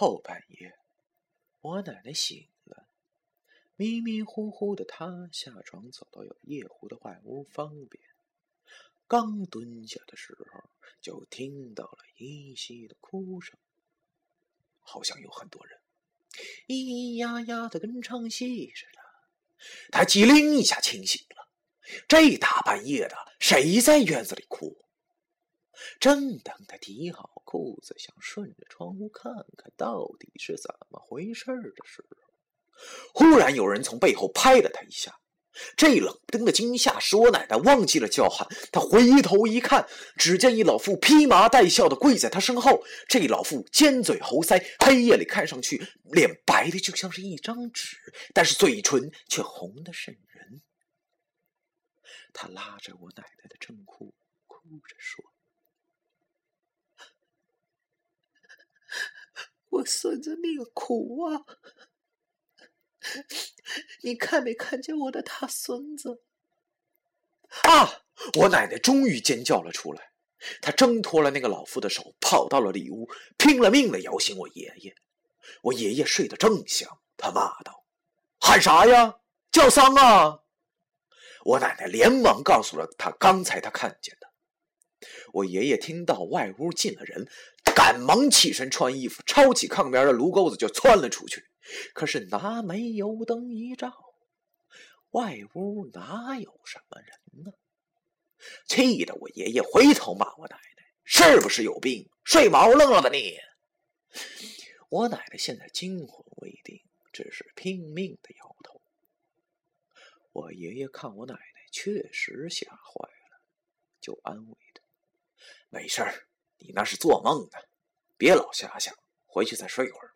后半夜，我奶奶醒了，迷迷糊糊的，她下床走到有夜壶的外屋方便，刚蹲下的时候，就听到了依稀的哭声，好像有很多人咿咿呀呀的跟唱戏似的。她机灵一下清醒了，这大半夜的，谁在院子里哭？正等他提好裤子，想顺着窗户看看到底是怎么回事的时候，忽然有人从背后拍了他一下。这冷不丁的惊吓使我奶奶忘记了叫喊。她回头一看，只见一老妇披麻戴孝的跪在她身后。这老妇尖嘴猴腮，黑夜里看上去脸白的就像是一张纸，但是嘴唇却红的渗人。她拉着我奶奶的衬裤，哭着说。孙子命苦啊！你看没看见我的大孙子？啊！我奶奶终于尖叫了出来，她挣脱了那个老妇的手，跑到了里屋，拼了命的摇醒我爷爷。我爷爷睡得正香，他骂道：“喊啥呀？叫丧啊！”我奶奶连忙告诉了他刚才他看见的。我爷爷听到外屋进了人。赶忙起身穿衣服，抄起炕边的炉钩子就窜了出去。可是拿煤油灯一照，外屋哪有什么人呢？气得我爷爷回头骂我奶奶：“是不是有病？睡毛愣了吧你！”我奶奶现在惊魂未定，只是拼命的摇头。我爷爷看我奶奶确实吓坏了，就安慰她：“没事儿，你那是做梦呢。”别老瞎想，回去再睡一会儿。